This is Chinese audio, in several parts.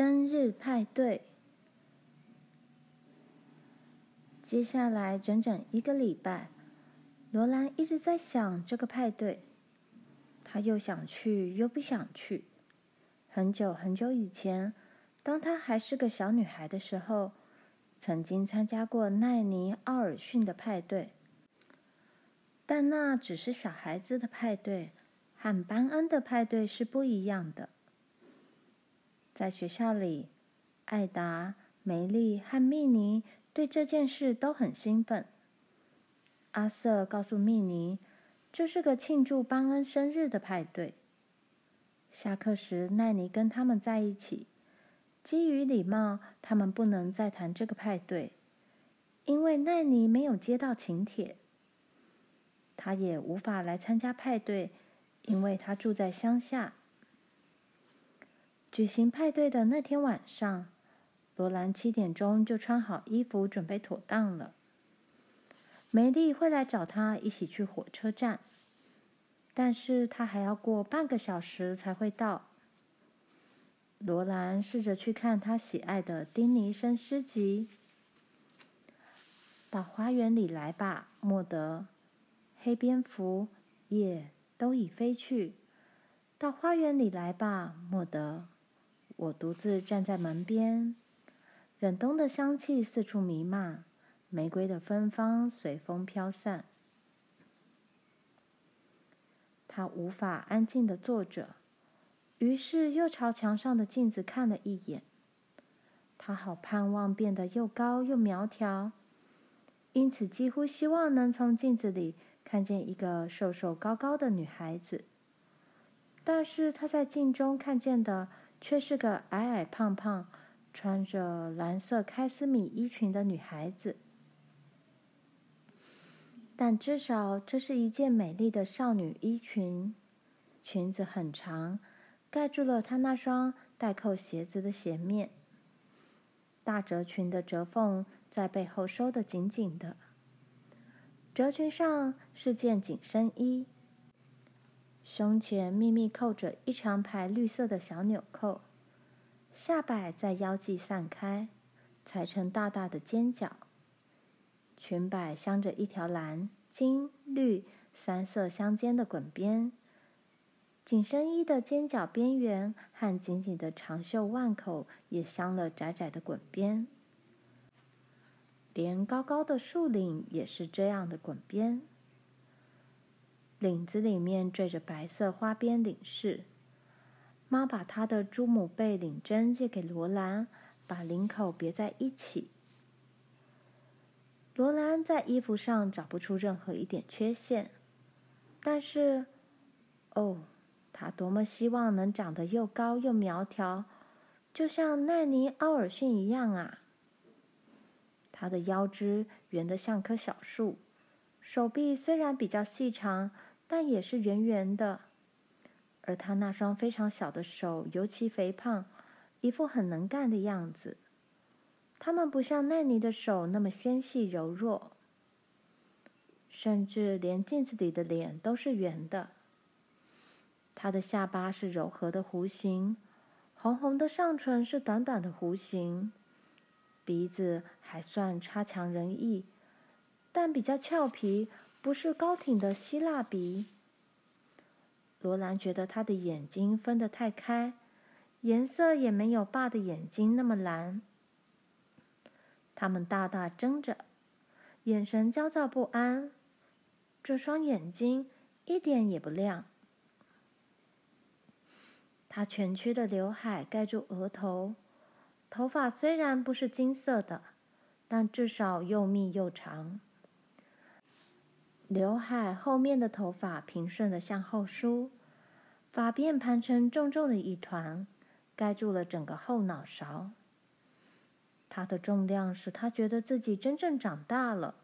生日派对。接下来整整一个礼拜，罗兰一直在想这个派对。她又想去，又不想去。很久很久以前，当她还是个小女孩的时候，曾经参加过奈尼·奥尔逊的派对。但那只是小孩子的派对，和班恩的派对是不一样的。在学校里，艾达、梅丽和蜜妮对这件事都很兴奋。阿瑟告诉蜜妮，这是个庆祝班恩生日的派对。下课时，奈尼跟他们在一起。基于礼貌，他们不能再谈这个派对，因为奈尼没有接到请帖。他也无法来参加派对，因为他住在乡下。举行派对的那天晚上，罗兰七点钟就穿好衣服，准备妥当了。梅丽会来找他一起去火车站，但是他还要过半个小时才会到。罗兰试着去看他喜爱的丁尼生诗集。到花园里来吧，莫德。黑蝙蝠，夜都已飞去。到花园里来吧，莫德。我独自站在门边，忍冬的香气四处弥漫，玫瑰的芬芳随风飘散。他无法安静地坐着，于是又朝墙上的镜子看了一眼。他好盼望变得又高又苗条，因此几乎希望能从镜子里。看见一个瘦瘦高高的女孩子，但是她在镜中看见的却是个矮矮胖胖、穿着蓝色开司米衣裙的女孩子。但至少这是一件美丽的少女衣裙，裙子很长，盖住了她那双带扣鞋子的鞋面。大褶裙的褶缝在背后收得紧紧的。褶裙上是件紧身衣，胸前秘密扣着一长排绿色的小纽扣，下摆在腰际散开，裁成大大的尖角。裙摆镶着一条蓝、金、绿三色相间的滚边，紧身衣的尖角边缘和紧紧的长袖腕口也镶了窄窄的滚边。连高高的束领也是这样的滚边，领子里面缀着白色花边领饰。妈把她的猪母贝领针借给罗兰，把领口别在一起。罗兰在衣服上找不出任何一点缺陷，但是，哦，她多么希望能长得又高又苗条，就像奈尼·奥尔逊一样啊！他的腰肢圆得像棵小树，手臂虽然比较细长，但也是圆圆的。而他那双非常小的手尤其肥胖，一副很能干的样子。他们不像奈尼的手那么纤细柔弱，甚至连镜子里的脸都是圆的。他的下巴是柔和的弧形，红红的上唇是短短的弧形。鼻子还算差强人意，但比较俏皮，不是高挺的希腊鼻。罗兰觉得他的眼睛分得太开，颜色也没有爸的眼睛那么蓝。他们大大睁着，眼神焦躁不安。这双眼睛一点也不亮。他蜷曲的刘海盖住额头。头发虽然不是金色的，但至少又密又长。刘海后面的头发平顺的向后梳，发辫盘成重重的一团，盖住了整个后脑勺。它的重量使他觉得自己真正长大了。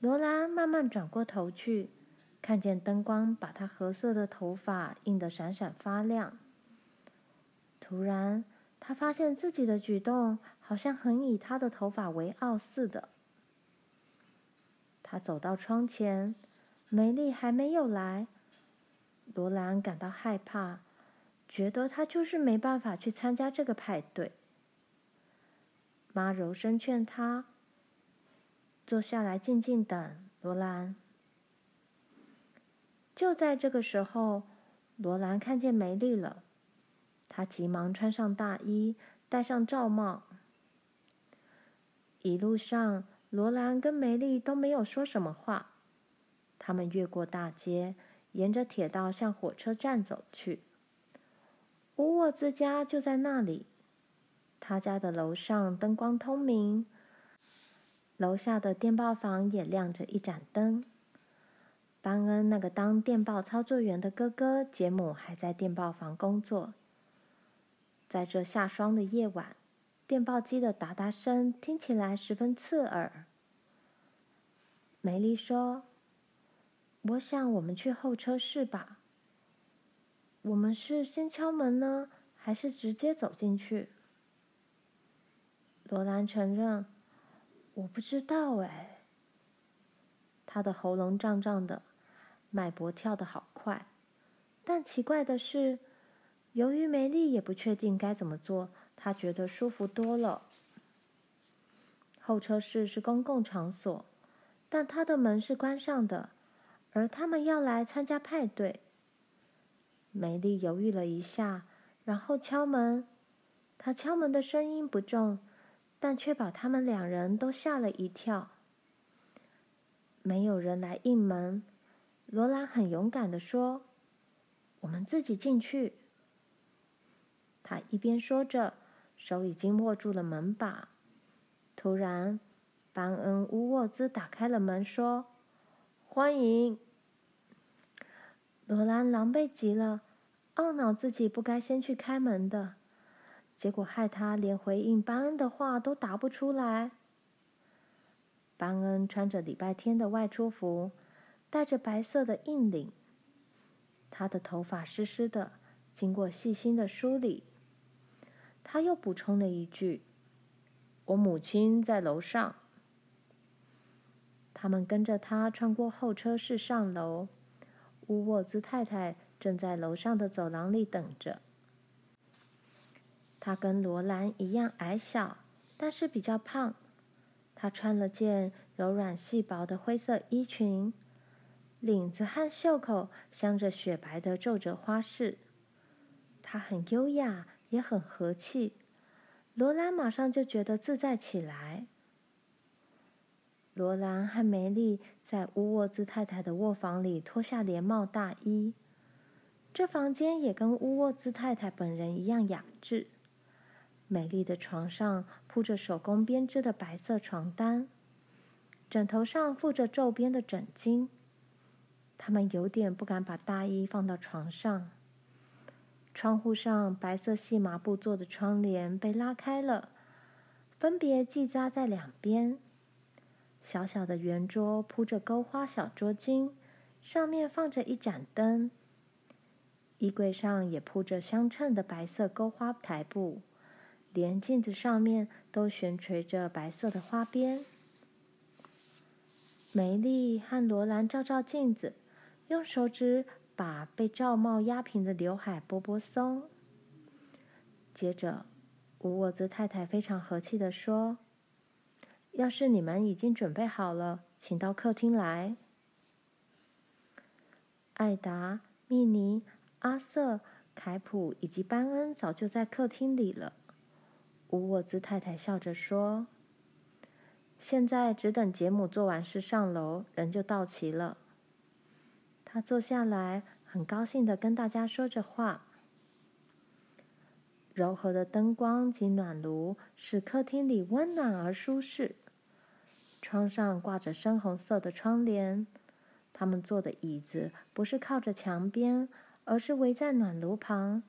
罗兰慢慢转过头去，看见灯光把他褐色的头发映得闪闪发亮。突然，他发现自己的举动好像很以他的头发为傲似的。他走到窗前，梅丽还没有来。罗兰感到害怕，觉得他就是没办法去参加这个派对。妈柔声劝他坐下来静静等，罗兰。就在这个时候，罗兰看见梅丽了，她急忙穿上大衣，戴上罩帽。一路上，罗兰跟梅丽都没有说什么话。他们越过大街，沿着铁道向火车站走去。乌沃兹家就在那里。他家的楼上灯光通明，楼下的电报房也亮着一盏灯。班恩那个当电报操作员的哥哥杰姆还在电报房工作。在这下霜的夜晚，电报机的哒哒声听起来十分刺耳。梅丽说：“我想我们去候车室吧。我们是先敲门呢，还是直接走进去？”罗兰承认：“我不知道哎。”他的喉咙胀胀的，脉搏跳得好快。但奇怪的是，由于梅丽也不确定该怎么做，他觉得舒服多了。候车室是公共场所，但他的门是关上的，而他们要来参加派对。梅丽犹豫了一下，然后敲门。他敲门的声音不重。但却把他们两人都吓了一跳。没有人来应门，罗兰很勇敢地说：“我们自己进去。”他一边说着，手已经握住了门把。突然，班恩乌沃兹打开了门，说：“欢迎。”罗兰狼狈极了，懊恼自己不该先去开门的。结果害他连回应班恩的话都答不出来。班恩穿着礼拜天的外出服，戴着白色的硬领。他的头发湿湿的，经过细心的梳理。他又补充了一句：“我母亲在楼上。”他们跟着他穿过候车室上楼。乌沃兹太太正在楼上的走廊里等着。她跟罗兰一样矮小，但是比较胖。她穿了件柔软细薄的灰色衣裙，领子和袖口镶着雪白的皱褶花饰。她很优雅，也很和气。罗兰马上就觉得自在起来。罗兰和梅丽在乌沃兹太太的卧房里脱下连帽大衣。这房间也跟乌沃兹太太本人一样雅致。美丽的床上铺着手工编织的白色床单，枕头上附着皱边的枕巾。他们有点不敢把大衣放到床上。窗户上白色细麻布做的窗帘被拉开了，分别系扎在两边。小小的圆桌铺着钩花小桌巾，上面放着一盏灯。衣柜上也铺着相称的白色钩花台布。连镜子上面都悬垂着白色的花边。梅丽和罗兰照照镜子，用手指把被罩帽压平的刘海拨拨松。接着，吴沃兹太太非常和气地说：“要是你们已经准备好了，请到客厅来。”艾达、密尼、阿瑟、凯普以及班恩早就在客厅里了。吴沃兹太太笑着说：“现在只等杰姆做完事上楼，人就到齐了。”他坐下来，很高兴地跟大家说着话。柔和的灯光及暖炉使客厅里温暖而舒适。窗上挂着深红色的窗帘，他们坐的椅子不是靠着墙边，而是围在暖炉旁。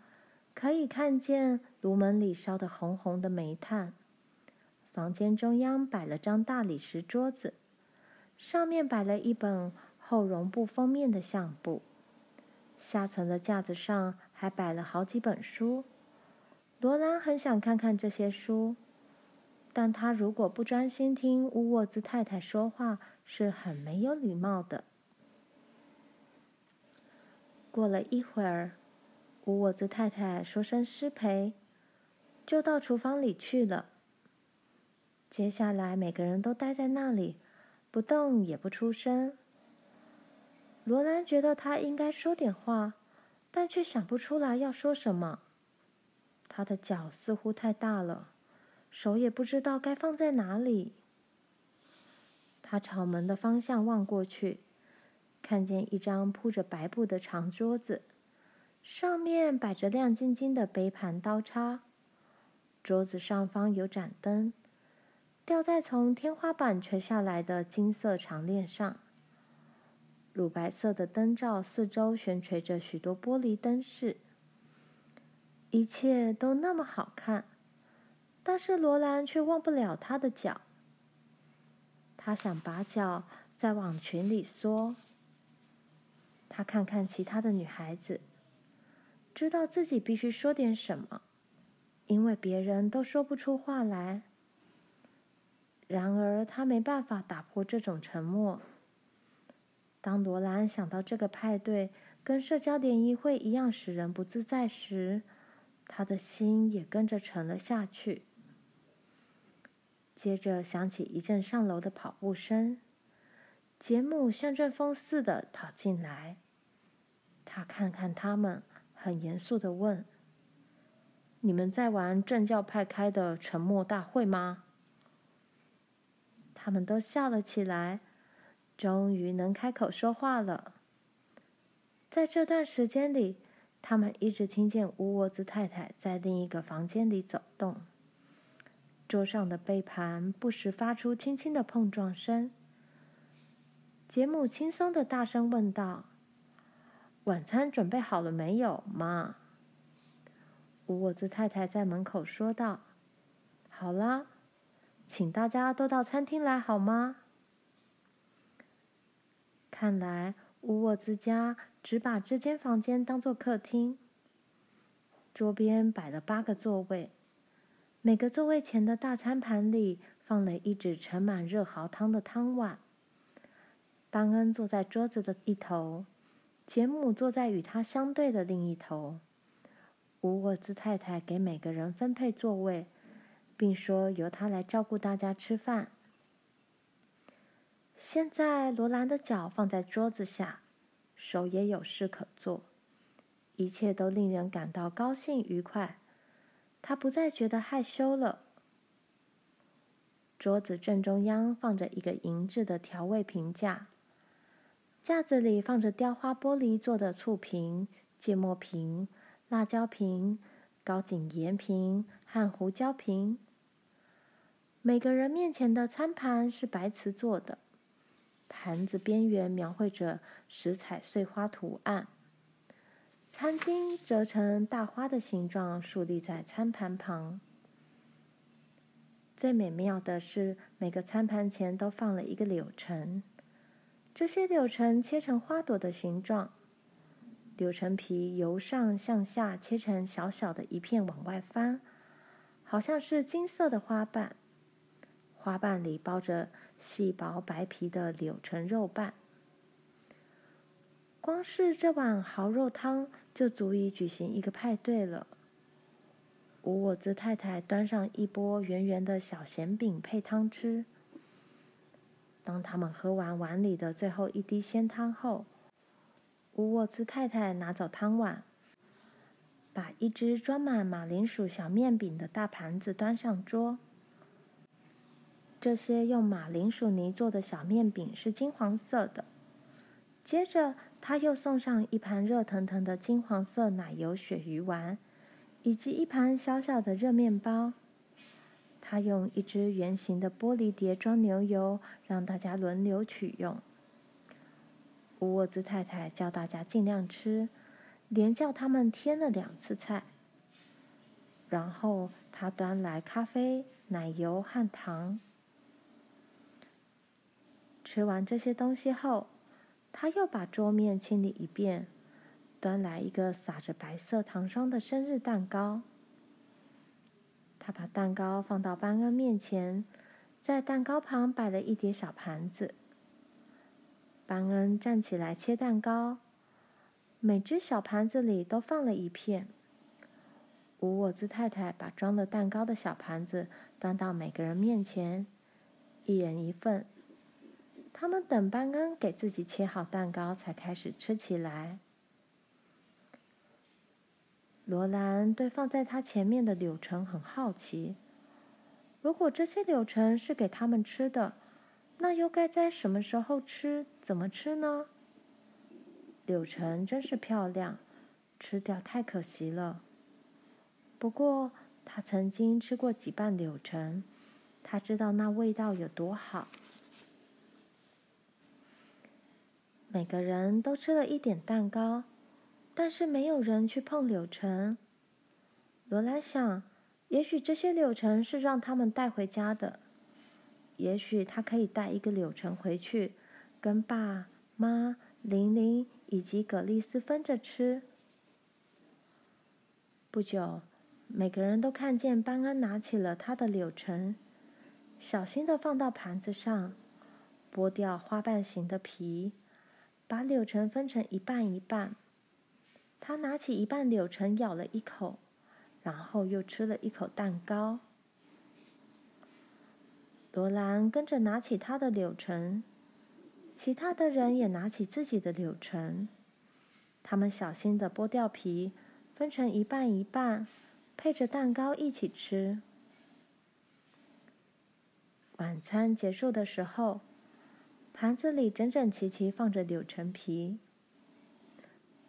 可以看见炉门里烧得红红的煤炭。房间中央摆了张大理石桌子，上面摆了一本厚绒布封面的相簿。下层的架子上还摆了好几本书。罗兰很想看看这些书，但他如果不专心听乌沃兹太太说话，是很没有礼貌的。过了一会儿。乌沃兹太太说声失陪，就到厨房里去了。接下来，每个人都待在那里，不动也不出声。罗兰觉得他应该说点话，但却想不出来要说什么。他的脚似乎太大了，手也不知道该放在哪里。他朝门的方向望过去，看见一张铺着白布的长桌子。上面摆着亮晶晶的杯盘刀叉，桌子上方有盏灯，吊在从天花板垂下来的金色长链上。乳白色的灯罩四周悬垂着许多玻璃灯饰，一切都那么好看，但是罗兰却忘不了她的脚。她想把脚再往裙里缩。她看看其他的女孩子。知道自己必须说点什么，因为别人都说不出话来。然而，他没办法打破这种沉默。当罗兰想到这个派对跟社交联谊会一样使人不自在时，他的心也跟着沉了下去。接着响起一阵上楼的跑步声，杰姆像阵风似的跑进来。他看看他们。很严肃地问：“你们在玩政教派开的沉默大会吗？”他们都笑了起来，终于能开口说话了。在这段时间里，他们一直听见乌沃兹太太在另一个房间里走动，桌上的杯盘不时发出轻轻的碰撞声。杰姆轻松地大声问道。晚餐准备好了没有，妈？乌沃兹太太在门口说道：“好了，请大家都到餐厅来好吗？”看来乌沃兹家只把这间房间当做客厅。桌边摆了八个座位，每个座位前的大餐盘里放了一只盛满热豪汤的汤碗。班恩坐在桌子的一头。杰姆坐在与他相对的另一头。乌沃兹太太给每个人分配座位，并说由他来照顾大家吃饭。现在，罗兰的脚放在桌子下，手也有事可做，一切都令人感到高兴愉快。他不再觉得害羞了。桌子正中央放着一个银质的调味瓶架。架子里放着雕花玻璃做的醋瓶、芥末瓶、辣椒瓶、高井盐瓶和胡椒瓶。每个人面前的餐盘是白瓷做的，盘子边缘描绘着十彩碎花图案。餐巾折成大花的形状，竖立在餐盘旁。最美妙的是，每个餐盘前都放了一个柳橙。这些柳橙切成花朵的形状，柳橙皮由上向下切成小小的一片往外翻，好像是金色的花瓣。花瓣里包着细薄白皮的柳橙肉瓣。光是这碗蚝肉汤就足以举行一个派对了。乌沃兹太太端上一钵圆圆的小咸饼配汤吃。当他们喝完碗里的最后一滴鲜汤后，乌沃兹太太拿走汤碗，把一只装满马铃薯小面饼的大盘子端上桌。这些用马铃薯泥做的小面饼是金黄色的。接着，他又送上一盘热腾腾的金黄色奶油鳕鱼丸，以及一盘小小的热面包。他用一只圆形的玻璃碟装牛油，让大家轮流取用。乌沃兹太太叫大家尽量吃，连叫他们添了两次菜。然后他端来咖啡、奶油和糖。吃完这些东西后，他又把桌面清理一遍，端来一个撒着白色糖霜的生日蛋糕。他把蛋糕放到班恩面前，在蛋糕旁摆了一叠小盘子。班恩站起来切蛋糕，每只小盘子里都放了一片。乌沃兹太太把装了蛋糕的小盘子端到每个人面前，一人一份。他们等班恩给自己切好蛋糕，才开始吃起来。罗兰对放在他前面的柳橙很好奇。如果这些柳橙是给他们吃的，那又该在什么时候吃？怎么吃呢？柳橙真是漂亮，吃掉太可惜了。不过，他曾经吃过几瓣柳橙，他知道那味道有多好。每个人都吃了一点蛋糕，但是没有人去碰柳橙。罗兰想，也许这些柳橙是让他们带回家的，也许他可以带一个柳橙回去，跟爸妈、玲玲以及葛丽丝分着吃。不久，每个人都看见班恩拿起了他的柳橙，小心的放到盘子上，剥掉花瓣形的皮。把柳橙分成一半一半，他拿起一半柳橙咬了一口，然后又吃了一口蛋糕。罗兰跟着拿起他的柳橙，其他的人也拿起自己的柳橙，他们小心地剥掉皮，分成一半一半，配着蛋糕一起吃。晚餐结束的时候，盘子里整整齐齐放着柳橙皮。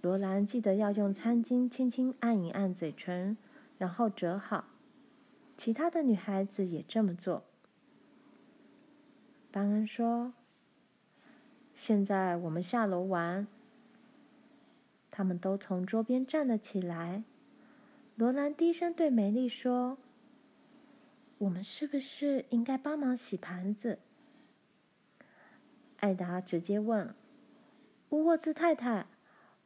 罗兰记得要用餐巾轻轻按一按嘴唇，然后折好。其他的女孩子也这么做。班恩说：“现在我们下楼玩。”他们都从桌边站了起来。罗兰低声对梅丽说：“我们是不是应该帮忙洗盘子？”艾达直接问：“乌沃兹太太，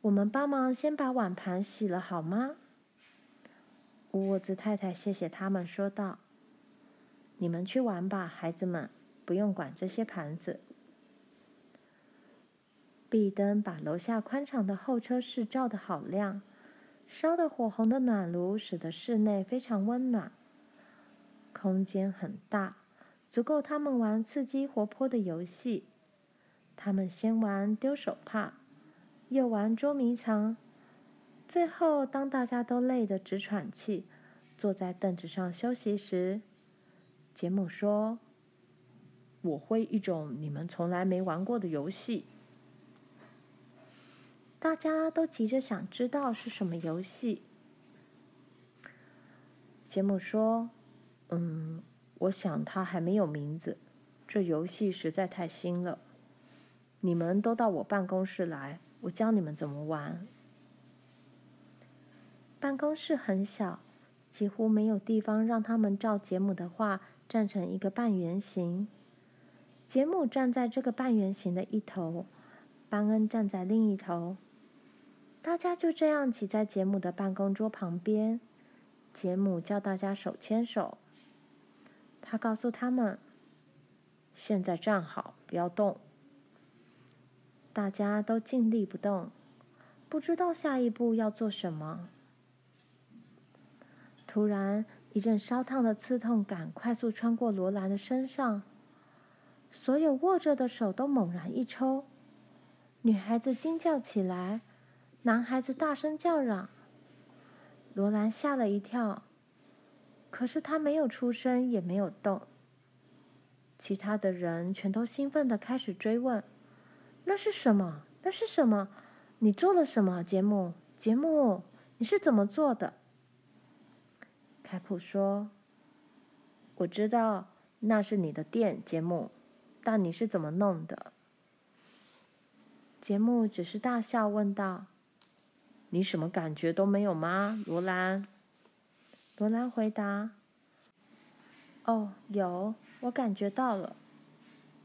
我们帮忙先把碗盘洗了好吗？”乌沃兹太太谢谢他们，说道：“你们去玩吧，孩子们，不用管这些盘子。”壁灯把楼下宽敞的候车室照得好亮，烧得火红的暖炉使得室内非常温暖。空间很大，足够他们玩刺激活泼的游戏。他们先玩丢手帕，又玩捉迷藏，最后当大家都累得直喘气，坐在凳子上休息时，杰姆说：“我会一种你们从来没玩过的游戏。”大家都急着想知道是什么游戏。杰姆说：“嗯，我想它还没有名字，这游戏实在太新了。”你们都到我办公室来，我教你们怎么玩。办公室很小，几乎没有地方让他们照杰姆的话站成一个半圆形。杰姆站在这个半圆形的一头，班恩站在另一头。大家就这样挤在杰姆的办公桌旁边。杰姆叫大家手牵手。他告诉他们：“现在站好，不要动。”大家都静立不动，不知道下一步要做什么。突然，一阵烧烫的刺痛感快速穿过罗兰的身上，所有握着的手都猛然一抽。女孩子惊叫起来，男孩子大声叫嚷。罗兰吓了一跳，可是他没有出声，也没有动。其他的人全都兴奋地开始追问。那是什么？那是什么？你做了什么？杰姆，杰姆，你是怎么做的？凯普说：“我知道那是你的店，杰姆，但你是怎么弄的？”杰姆只是大笑，问道：“你什么感觉都没有吗，罗兰？”罗兰回答：“哦，有，我感觉到了。”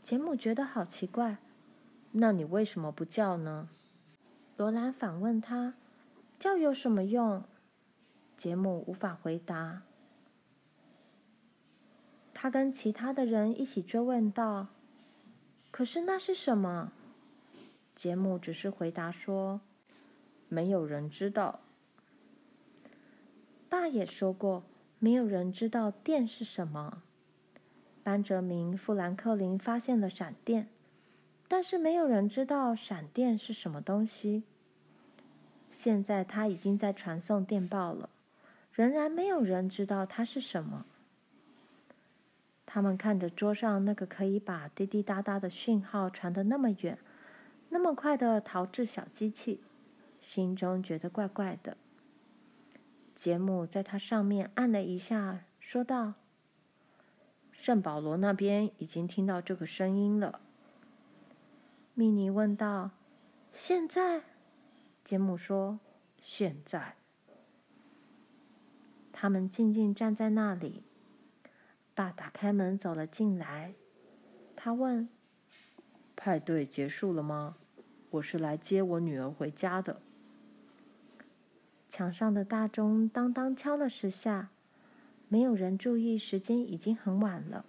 杰姆觉得好奇怪。那你为什么不叫呢？罗兰反问他：“叫有什么用？”杰姆无法回答。他跟其他的人一起追问道：“可是那是什么？”杰姆只是回答说：“没有人知道。爸也说过，没有人知道电是什么。班哲明·富兰克林发现了闪电，但是没有人知道闪电是什么东西。现在他已经在传送电报了，仍然没有人知道它是什么。他们看着桌上那个可以把滴滴答答的讯号传得那么远、那么快的陶制小机器，心中觉得怪怪的。杰姆在它上面按了一下，说道：“圣保罗那边已经听到这个声音了。”米妮问道：“现在？”杰姆说：“现在。”他们静静站在那里。爸打开门走了进来，他问：“派对结束了吗？我是来接我女儿回家的。”墙上的大钟当当敲了十下，没有人注意时间已经很晚了。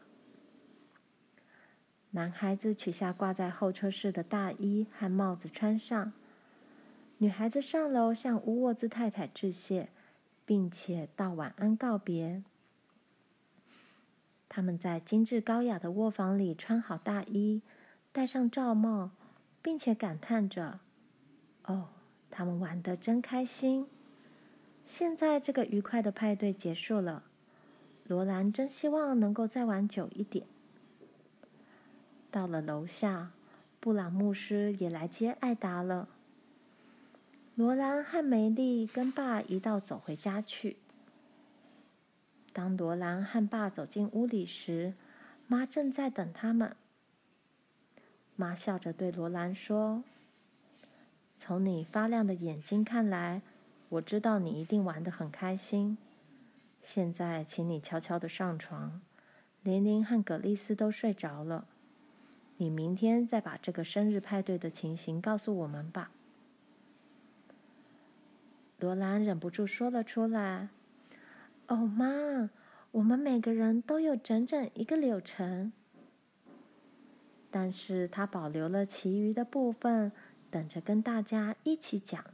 男孩子取下挂在候车室的大衣和帽子穿上，女孩子上楼向乌沃兹太太致谢，并且道晚安告别。他们在精致高雅的卧房里穿好大衣，戴上罩帽，并且感叹着：“哦，他们玩得真开心！”现在这个愉快的派对结束了，罗兰真希望能够再玩久一点。到了楼下，布朗牧师也来接艾达了。罗兰和梅丽跟爸一道走回家去。当罗兰和爸走进屋里时，妈正在等他们。妈笑着对罗兰说：“从你发亮的眼睛看来，我知道你一定玩得很开心。现在，请你悄悄地上床。琳琳和葛丽丝都睡着了。你明天再把这个生日派对的情形告诉我们吧。”罗兰忍不住说了出来。哦，妈，我们每个人都有整整一个流程，但是他保留了其余的部分，等着跟大家一起讲。